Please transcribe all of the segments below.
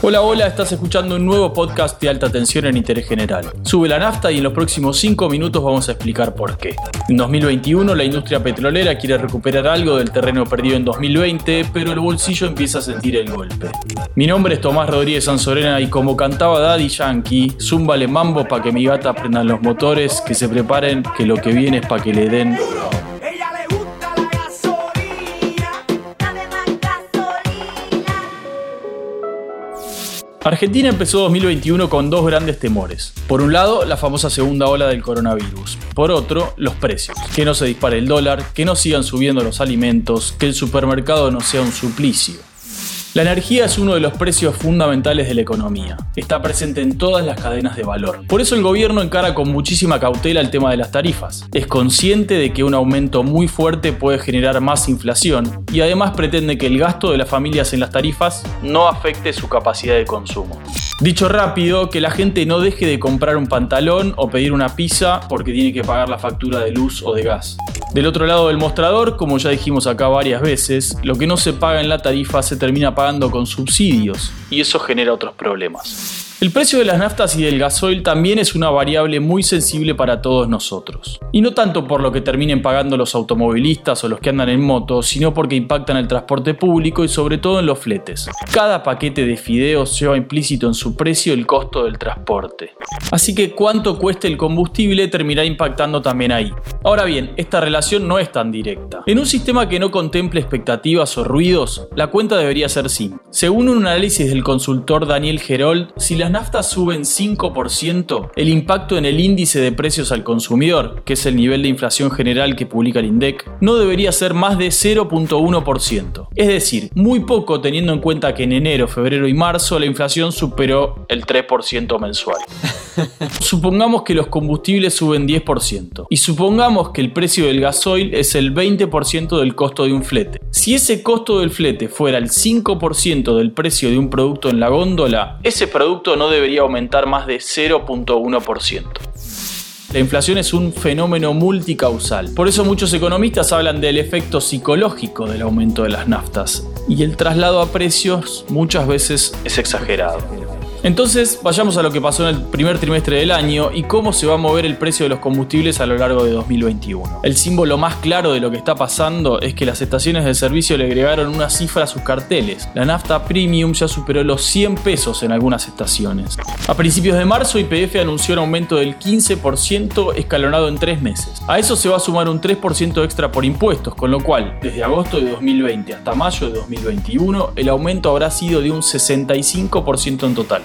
Hola, hola, estás escuchando un nuevo podcast de alta tensión en interés general. Sube la nafta y en los próximos 5 minutos vamos a explicar por qué. En 2021 la industria petrolera quiere recuperar algo del terreno perdido en 2020, pero el bolsillo empieza a sentir el golpe. Mi nombre es Tomás Rodríguez Sanzorena y como cantaba Daddy Yankee, zúmbale mambo pa' que mi gata prendan los motores, que se preparen, que lo que viene es pa' que le den... Argentina empezó 2021 con dos grandes temores. Por un lado, la famosa segunda ola del coronavirus. Por otro, los precios. Que no se dispare el dólar, que no sigan subiendo los alimentos, que el supermercado no sea un suplicio. La energía es uno de los precios fundamentales de la economía. Está presente en todas las cadenas de valor. Por eso el gobierno encara con muchísima cautela el tema de las tarifas. Es consciente de que un aumento muy fuerte puede generar más inflación y además pretende que el gasto de las familias en las tarifas no afecte su capacidad de consumo. Dicho rápido, que la gente no deje de comprar un pantalón o pedir una pizza porque tiene que pagar la factura de luz o de gas. Del otro lado del mostrador, como ya dijimos acá varias veces, lo que no se paga en la tarifa se termina pagando con subsidios y eso genera otros problemas. El precio de las naftas y del gasoil también es una variable muy sensible para todos nosotros. Y no tanto por lo que terminen pagando los automovilistas o los que andan en moto, sino porque impactan el transporte público y sobre todo en los fletes. Cada paquete de fideos lleva implícito en su precio el costo del transporte. Así que cuánto cueste el combustible terminará impactando también ahí. Ahora bien, esta relación no es tan directa. En un sistema que no contemple expectativas o ruidos, la cuenta debería ser simple. Según un análisis del consultor Daniel Gerold, si las naftas suben 5%, el impacto en el índice de precios al consumidor, que es el nivel de inflación general que publica el INDEC, no debería ser más de 0.1%. Es decir, muy poco teniendo en cuenta que en enero, febrero y marzo la inflación superó el 3% mensual. Supongamos que los combustibles suben 10% y supongamos que el precio del gasoil es el 20% del costo de un flete. Si ese costo del flete fuera el 5% del precio de un producto en la góndola, ese producto no debería aumentar más de 0.1%. La inflación es un fenómeno multicausal. Por eso muchos economistas hablan del efecto psicológico del aumento de las naftas. Y el traslado a precios muchas veces es exagerado. Entonces, vayamos a lo que pasó en el primer trimestre del año y cómo se va a mover el precio de los combustibles a lo largo de 2021. El símbolo más claro de lo que está pasando es que las estaciones de servicio le agregaron una cifra a sus carteles. La nafta premium ya superó los 100 pesos en algunas estaciones. A principios de marzo, IPF anunció un aumento del 15% escalonado en tres meses. A eso se va a sumar un 3% extra por impuestos, con lo cual, desde agosto de 2020 hasta mayo de 2021, el aumento habrá sido de un 65% en total.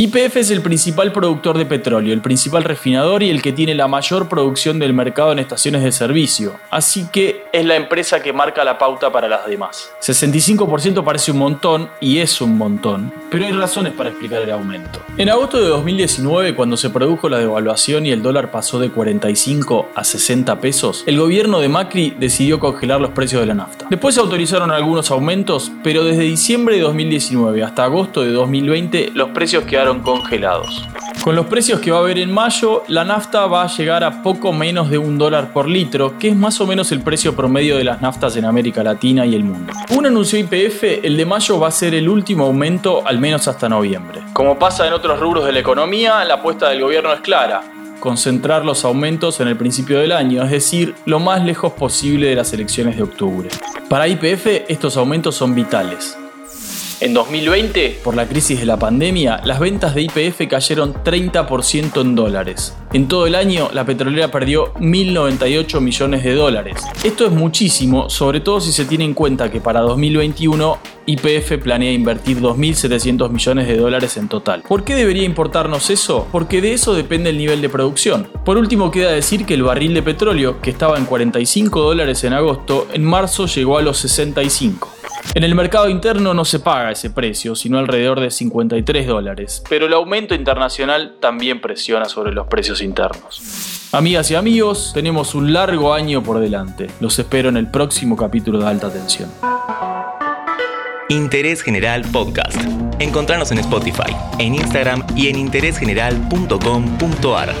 YPF es el principal productor de petróleo, el principal refinador y el que tiene la mayor producción del mercado en estaciones de servicio, así que es la empresa que marca la pauta para las demás. 65% parece un montón y es un montón, pero hay razones para explicar el aumento. En agosto de 2019, cuando se produjo la devaluación y el dólar pasó de 45 a 60 pesos, el gobierno de Macri decidió congelar los precios de la nafta. Después se autorizaron algunos aumentos, pero desde diciembre de 2019 hasta agosto de 2020 los precios quedaron congelados. Con los precios que va a haber en mayo, la nafta va a llegar a poco menos de un dólar por litro, que es más o menos el precio promedio de las naftas en América Latina y el mundo. Un anuncio IPF, el de mayo va a ser el último aumento al menos hasta noviembre. Como pasa en otros rubros de la economía, la apuesta del gobierno es clara. Concentrar los aumentos en el principio del año, es decir, lo más lejos posible de las elecciones de octubre. Para IPF estos aumentos son vitales. En 2020, por la crisis de la pandemia, las ventas de IPF cayeron 30% en dólares. En todo el año, la petrolera perdió 1.098 millones de dólares. Esto es muchísimo, sobre todo si se tiene en cuenta que para 2021 YPF planea invertir 2.700 millones de dólares en total. ¿Por qué debería importarnos eso? Porque de eso depende el nivel de producción. Por último, queda decir que el barril de petróleo, que estaba en 45 dólares en agosto, en marzo llegó a los 65. En el mercado interno no se paga ese precio, sino alrededor de 53 dólares, pero el aumento internacional también presiona sobre los precios internos. Amigas y amigos, tenemos un largo año por delante. Los espero en el próximo capítulo de Alta Tensión. Interés General Podcast. Encontrarnos en Spotify, en Instagram y en interésgeneral.com.ar.